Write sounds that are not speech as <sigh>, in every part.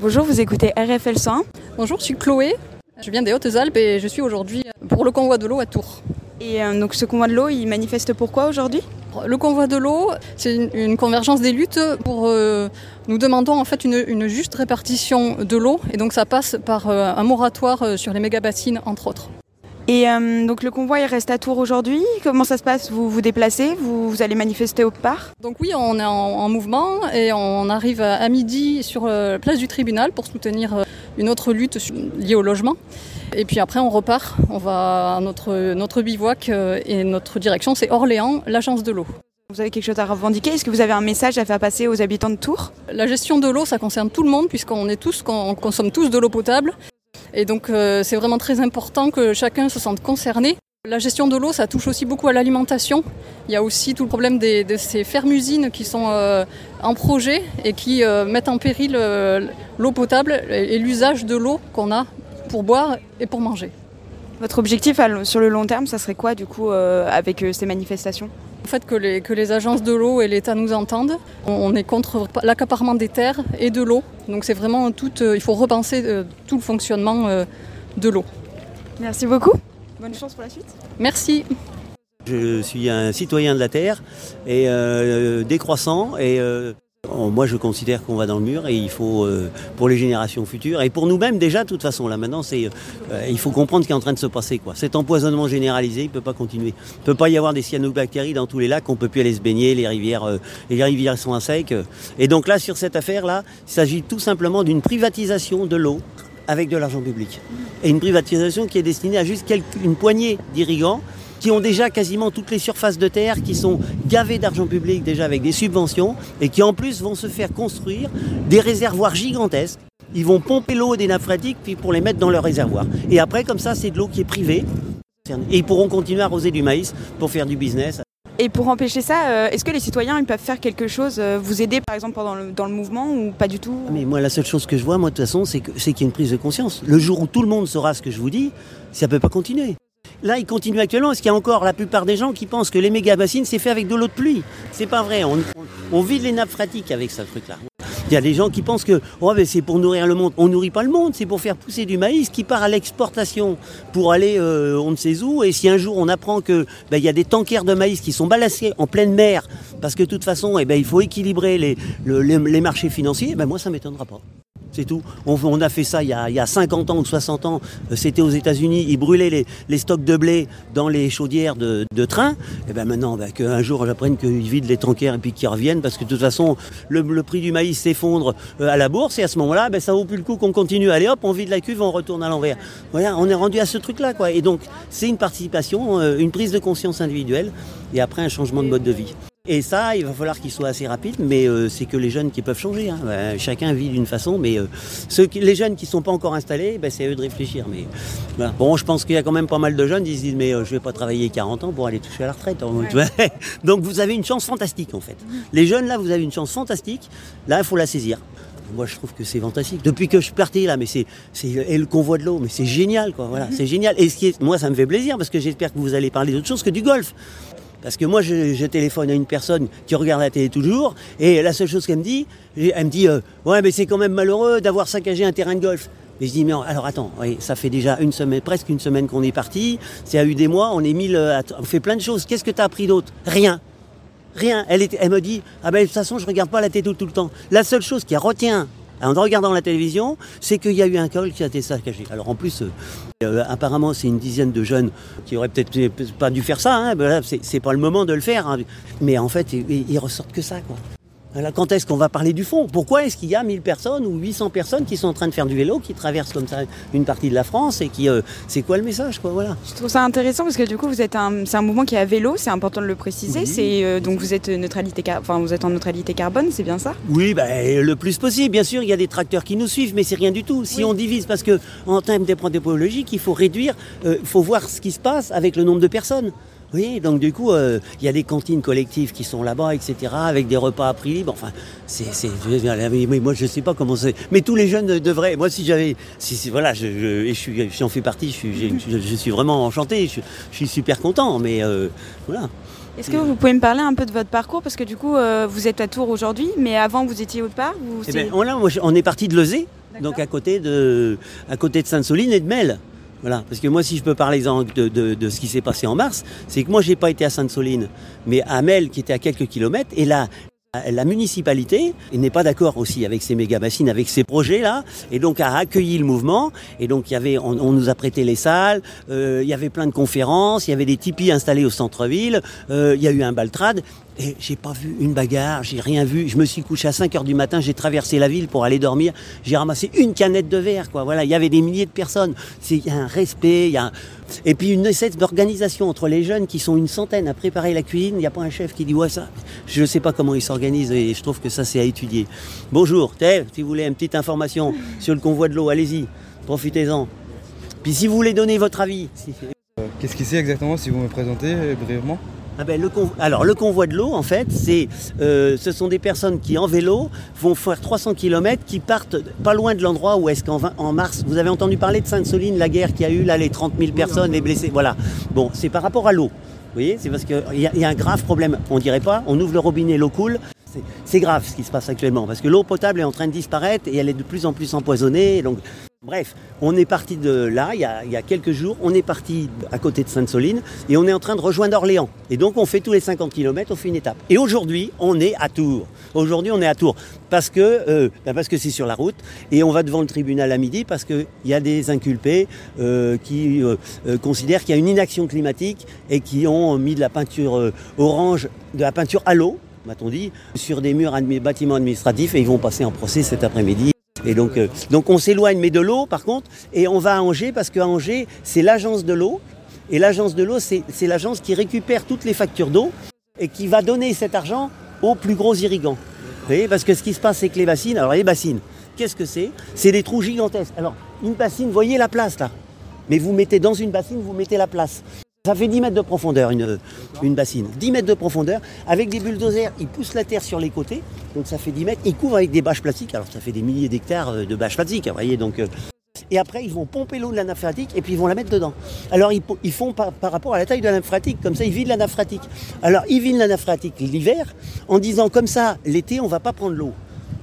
Bonjour, vous écoutez RFL 101. Bonjour, je suis Chloé. Je viens des Hautes-Alpes et je suis aujourd'hui pour le convoi de l'eau à Tours. Et euh, donc ce convoi de l'eau, il manifeste pourquoi aujourd'hui? Le convoi de l'eau, c'est une, une convergence des luttes pour. euh, nous demandons en fait une, une juste répartition de l'eau et donc ça passe par euh, un moratoire sur les méga-bassines entre autres. Et euh, donc le convoi il reste à Tours aujourd'hui. Comment ça se passe? Vous vous déplacez? Vous, vous allez manifester autre part Donc oui, on est en, en mouvement et on arrive à, midi sur la place du tribunal pour soutenir euh, une autre lutte liée au logement. Et puis après, on repart. On va à notre, notre bivouac euh, et notre direction, c'est Orléans, l'agence de l'eau. Vous avez quelque chose à revendiquer? Est-ce que vous avez un message à faire passer aux habitants de Tours? La gestion de l'eau, ça concerne tout le monde puisqu'on est tous, on consomme tous de l'eau potable. Et donc euh, c'est vraiment très important que chacun se sente concerné. La gestion de l'eau, ça touche aussi beaucoup à l'alimentation. Il y a aussi tout le problème de ces fermes-usines qui sont euh, en projet et qui euh, mettent en péril l'eau potable et, et l'usage de l'eau qu'on a pour boire et pour manger. Votre objectif sur le long terme, ça serait quoi du coup avec ces manifestations? Le fait que les, que les agences de l'eau et l'État nous entendent, on, on est contre l'accaparement des terres et de l'eau. Donc c'est vraiment tout, euh, il faut repenser euh, tout le fonctionnement euh, de l'eau. Merci beaucoup. Bonne chance pour la suite. Merci. Je suis un citoyen de la Terre et euh, décroissant et moi je considère qu'on va dans le mur et il faut euh, pour les générations futures et pour nous-mêmes déjà de toute façon là maintenant c'est euh, il faut comprendre ce qui est en train de se passer quoi. Cet empoisonnement généralisé il peut pas continuer. Il peut pas y avoir des cyanobactéries dans tous les lacs, on peut plus aller se baigner, les rivières euh, sont à sec euh. et donc là sur cette affaire là, il s'agit tout simplement d'une privatisation de l'eau avec de l'argent public et une privatisation qui est destinée à juste une poignée d'irrigants qui ont déjà quasiment toutes les surfaces de terre, qui sont gavées d'argent public déjà avec des subventions, et qui en plus vont se faire construire des réservoirs gigantesques. Ils vont pomper l'eau des nappes phréatiques puis pour les mettre dans leurs réservoirs. Et après, comme ça, c'est de l'eau qui est privée. Et ils pourront continuer à arroser du maïs pour faire du business. Et pour empêcher ça, euh, est-ce que les citoyens ils peuvent faire quelque chose, euh, vous aider par exemple le, dans le mouvement ou pas du tout? Mais moi, la seule chose que je vois, moi, de toute façon, c'est qu'il y a une prise de conscience. Le jour où tout le monde saura ce que je vous dis, ça peut pas continuer. Là, il continue actuellement parce qu'il y a encore la plupart des gens qui pensent que les méga bassines, c'est fait avec de l'eau de pluie? C'est pas vrai. On, vide les nappes phréatiques avec ce truc-là. Il y a des gens qui pensent que oh, ben, c'est pour nourrir le monde. On nourrit pas le monde, c'est pour faire pousser du maïs qui part à l'exportation pour aller euh, on ne sait où. Et si un jour on apprend que ben, il y a des tankers de maïs qui sont balancés en pleine mer, parce que de toute façon, eh ben, il faut équilibrer les, le- les, les marchés financiers, ben, moi ça m'étonnera pas. C'est tout. On, a fait ça il y a, il y a 50 ans ou 60 ans. Euh, C'était aux États-Unis. Ils brûlaient les, stocks de blé dans les chaudières de, train. Et ben maintenant, ben, qu'un jour j'apprenne qu'ils vident les tankers et puis qu'ils reviennent parce que de toute façon, le, prix du maïs s'effondre euh, à la bourse et à ce moment-là, ben, ça vaut plus le coup qu'on continue. Allez hop, on vide la cuve, on retourne à l'envers. Voilà, on est rendu à ce truc-là. Et donc, c'est une participation, euh, une prise de conscience individuelle et après un changement de mode de vie. Et ça, il va falloir qu'il soit assez rapide, mais euh, c'est que les jeunes qui peuvent changer. hein. Ben, chacun vit d'une façon, mais euh, ceux qui, les jeunes qui ne sont pas encore installés, ben, c'est à eux de réfléchir. Mais voilà. bon, je pense qu'il y a quand même pas mal de jeunes qui se disent mais euh, je vais pas travailler 40 ans pour aller toucher à la retraite. hein. <laughs> Donc vous avez une chance fantastique en fait. Les jeunes là, vous avez une chance fantastique. Là, il faut la saisir. Moi, je trouve que c'est fantastique. Depuis que je suis parti là, mais c'est, c'est et le convoi de l'eau, mais c'est génial, quoi. Voilà, c'est génial. Et ce qui est, moi, ça me fait plaisir parce que j'espère que vous allez parler d'autre chose que du golf. Parce que moi, je, téléphone à une personne qui regarde la télé toujours, et la seule chose qu'elle me dit, elle me dit, euh, ouais, mais c'est quand même malheureux d'avoir saccagé un terrain de golf. Et je dis, mais alors attends, ça fait déjà une semaine, presque une semaine qu'on est parti, c'est a eu des mois, on est mille, à- on fait plein de choses. Qu'est-ce que tu as appris d'autre? Rien. Rien. Elle, me dit, ah ben de toute façon, je regarde pas la télé tout, tout le temps. La seule chose qui retient en regardant la télévision, c'est qu'il y a eu un col qui a été saccagé. Alors en plus, euh, apparemment, c'est une dizaine de jeunes qui auraient peut-être pas dû faire ça. Hein. Ben c'est pas le moment de le faire. hein. Mais en fait, ils, ils ressortent que ça, quoi. Voilà, quand est-ce qu'on va parler du fond? Pourquoi est-ce qu'il y a 1000 personnes ou 800 personnes qui sont en train de faire du vélo, qui traversent comme ça une partie de la France et qui, euh, c'est quoi le message, quoi Voilà. Je trouve ça intéressant parce que du coup vous êtes un, c'est un mouvement qui est à vélo, c'est important de le préciser. Oui. C'est euh, donc vous êtes neutralité, enfin vous êtes en neutralité carbone, c'est bien ça? Oui, ben, le plus possible. Bien sûr, il y a des tracteurs qui nous suivent, mais c'est rien du tout. Si on divise, parce que en termes d'épreuves il faut réduire, euh, il faut voir ce qui se passe avec le nombre de personnes. Oui, donc du coup, euh, il y a des cantines collectives qui sont là-bas, etc., avec des repas à prix libre. Enfin, c'est, c'est, moi, je sais pas comment c'est. Mais tous les jeunes devraient. Moi, si j'avais, si, si- voilà, je, je, et je suis, j'en fais partie. Je suis, je, je suis vraiment enchanté. Je, suis super content. Mais euh, voilà. Est-ce que vous pouvez me parler un peu de votre parcours? Parce que du coup, euh, vous êtes à Tours aujourd'hui, mais avant, vous étiez autre part? Vous, Eh ben, on, là, on est parti de Lezé, donc à côté de, à côté de Sainte-Soline et de Mel. Voilà, parce que moi, si je peux parler de, de- ce qui s'est passé en mars, c'est que moi, j'ai pas été à Sainte-Soline, mais à Mel, qui était à quelques kilomètres, et là, la municipalité n'est pas d'accord aussi avec ces méga bassines, avec ces projets-là, et donc a accueilli le mouvement. Et donc y avait, on, on nous a prêté les salles, euh, il y avait plein de conférences, il y avait des tipis installés au centre-ville, euh, il y a eu un baltrade. Et j'ai pas vu une bagarre, j'ai rien vu. Je me suis couché à 5 heures du matin, j'ai traversé la ville pour aller dormir. J'ai ramassé une canette de verre, quoi. Voilà, il y avait des milliers de personnes. C'est il y a un respect, il y a un- et puis une espèce d'organisation entre les jeunes qui sont une centaine à préparer la cuisine. Il n'y a pas un chef qui dit ouais ça. Je ne sais pas comment ils s'organisent et je trouve que ça c'est à étudier. Bonjour, Thève, si vous voulez une petite information <laughs> sur le convoi de l'eau, allez-y, profitez-en. Puis si vous voulez donner votre avis, si- Qu'est-ce qu'il c'est exactement si vous me présentez euh, brièvement? Ah ben, le Alors le convoi de l'eau, en fait, c'est, euh, ce sont des personnes qui en vélo vont faire 300 km, qui partent pas loin de l'endroit où est-ce qu'en en mars, vous avez entendu parler de Sainte-Soline, la guerre qu'il y a eu, là, les 30 000 personnes, les blessés, voilà. Bon, c'est par rapport à l'eau. Vous voyez, c'est parce qu'il y, y a un grave problème. On dirait pas, on ouvre le robinet, l'eau coule. C'est- grave ce qui se passe actuellement, parce que l'eau potable est en train de disparaître et elle est de plus en plus empoisonnée. Donc, bref, on est parti de là, il y, a, quelques jours, on est parti à côté de Sainte-Soline et on est en train de rejoindre Orléans. Et donc, on fait tous les 50 km, on fait une étape. Et aujourd'hui, on est à Tours. Aujourd'hui, on est à Tours parce que euh, ben c'est sur la route et on va devant le tribunal à midi parce qu'il y a des inculpés euh, qui euh, considèrent qu'il y a une inaction climatique et qui ont mis de la peinture orange, de la peinture à l'eau, m'a-t-on dit, sur des murs admi- bâtiments administratifs et ils vont passer en procès cet après-midi. Et donc, euh, donc on s'éloigne, mais de l'eau par contre, et on va à Angers parce qu'à Angers, c'est l'agence de l'eau. Et l'agence de l'eau, c'est l'agence qui récupère toutes les factures d'eau et qui va donner cet argent aux plus gros irrigants. Vous voyez, parce que ce qui se passe, c'est que les bassines, alors les bassines, qu'est-ce que c'est? C'est des trous gigantesques. Alors, une bassine, voyez la place là Mais vous mettez dans une bassine, vous mettez la place. Ça fait 10 mètres de profondeur, une, bassine. 10 mètres de profondeur. Avec des bulldozers, ils poussent la terre sur les côtés. Donc ça fait 10 mètres. Ils couvrent avec des bâches plastiques. Alors ça fait des milliers d'hectares euh, de bâches plastiques. Vous voyez, donc, euh, et après, ils vont pomper l'eau de la nappe et puis ils vont la mettre dedans. Alors, ils, font par, rapport à la taille de la nappe comme ça, ils vident la nappe. Alors, ils vident la nappe l'hiver en disant comme ça, l'été, on va pas prendre l'eau.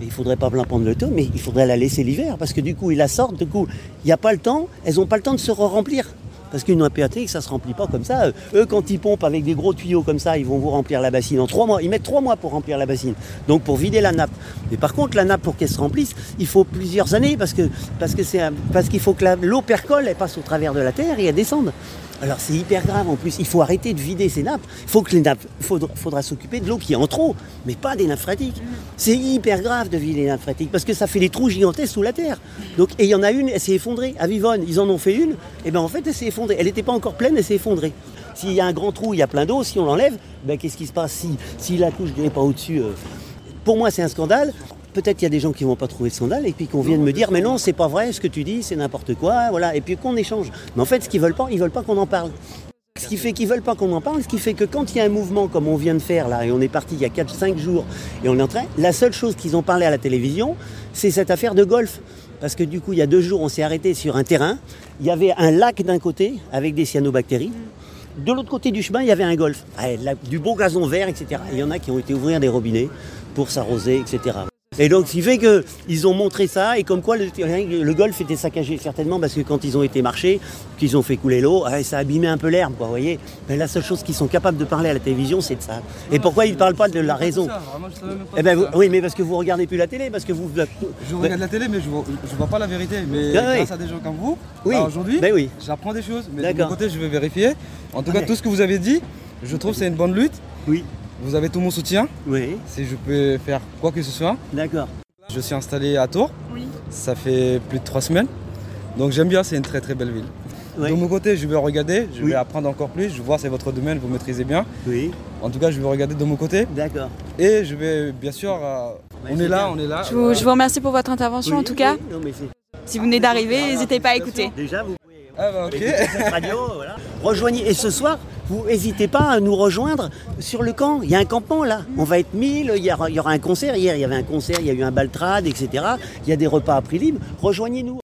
Mais il faudrait pas la prendre le mais il faudrait la laisser l'hiver parce que du coup, ils la sortent, du coup, il n'y a pas le temps, elles n'ont pas le temps de se remplir. Parce qu'une phréatique, ça se remplit pas comme ça. Eux, quand ils pompent avec des gros tuyaux comme ça, ils vont vous remplir la bassine en trois mois. Ils mettent trois mois pour remplir la bassine. Donc pour vider la nappe. Mais par contre, la nappe, pour qu'elle se remplisse, il faut plusieurs années parce que parce que c'est parce qu'il faut que l'eau percole, elle passe au travers de la terre et elle descende. Alors c'est hyper grave en plus. Il faut arrêter de vider ces nappes. Il faut que les nappes, faudra, faudra s'occuper de l'eau qui est en trop, mais pas des nappes phréatiques. C'est hyper grave de vider les nappes phréatiques parce que ça fait des trous gigantesques sous la terre. Donc et il y en a une, elle s'est effondrée à Vivonne. Ils en ont fait une. Et ben en fait elle s'est effondrée. Elle n'était pas encore pleine, elle s'est effondrée. S'il y a un grand trou, il y a plein d'eau. Si on l'enlève, ben qu'est-ce qui se passe si si la couche n'est pas au-dessus euh, Pour moi c'est un scandale. Peut-être qu'il y a des gens qui vont pas trouver le scandale et puis qu'on vienne me dire mais non c'est pas vrai ce que tu dis c'est n'importe quoi voilà et puis qu'on échange. Mais en fait ce qu'ils veulent pas ils veulent pas qu'on en parle. Ce qui fait qu'ils veulent pas qu'on en parle, ce qui fait que quand il y a un mouvement comme on vient de faire là, et on est parti il y a 4-5 jours, et on est en train, la seule chose qu'ils ont parlé à la télévision, c'est cette affaire de golf. Parce que du coup, il y a deux jours, on s'est arrêté sur un terrain, il y avait un lac d'un côté avec des cyanobactéries, de l'autre côté du chemin, il y avait un golf, Ah, du beau gazon vert, etc. Et il y en a qui ont été ouvrir des robinets pour s'arroser, etc. Et donc, ce qui fait qu'ils ont montré ça, et comme quoi le, le golf était saccagé, certainement, parce que quand ils ont été marchés, qu'ils ont fait couler l'eau, ah, ça a abîmé un peu l'herbe, vous voyez. Mais la seule chose qu'ils sont capables de parler à la télévision, c'est de ça. Et pourquoi ils ne parlent pas de la raison Eh ben, vous- oui, mais parce que vous regardez plus la télé, parce que vous. Je regarde la télé, mais je vois, je vois pas la vérité. Mais Ah oui. grâce à des gens comme vous, Oui, bah, aujourd'hui, ben oui. j'apprends des choses. Mais de mon côté, je vais vérifier. En tout cas, tout ce que vous avez dit, je trouve que c'est une bonne lutte. Oui, Vous avez tout mon soutien. oui, Si je peux faire quoi que ce soit. d'accord. Je suis installé à Tours. Oui. Ça fait plus de trois semaines. Donc j'aime bien, c'est une très très belle ville. Oui. De mon côté, je vais regarder, je Oui. vais apprendre encore plus. Je vois c'est votre domaine, vous maîtrisez bien. Oui, En tout cas, je vais regarder de mon côté. d'accord. Et je vais bien sûr. euh, on c'est est là, bien. on est là. Je vous, je vous remercie pour votre intervention en tout cas. oui, non, mais Si vous venez d'arriver, n'hésitez pas à écouter. Déjà, vous pouvez. Ah bah ok. radio, voilà. Rejoignez. Et ce soir, vous n'hésitez pas à nous rejoindre sur le camp. Il y a un campement là. On va être 1000. Il y aura, un concert. Hier, il y avait un concert. Il y a eu un baltrade, etc. Il y a des repas à prix libre. Rejoignez-nous.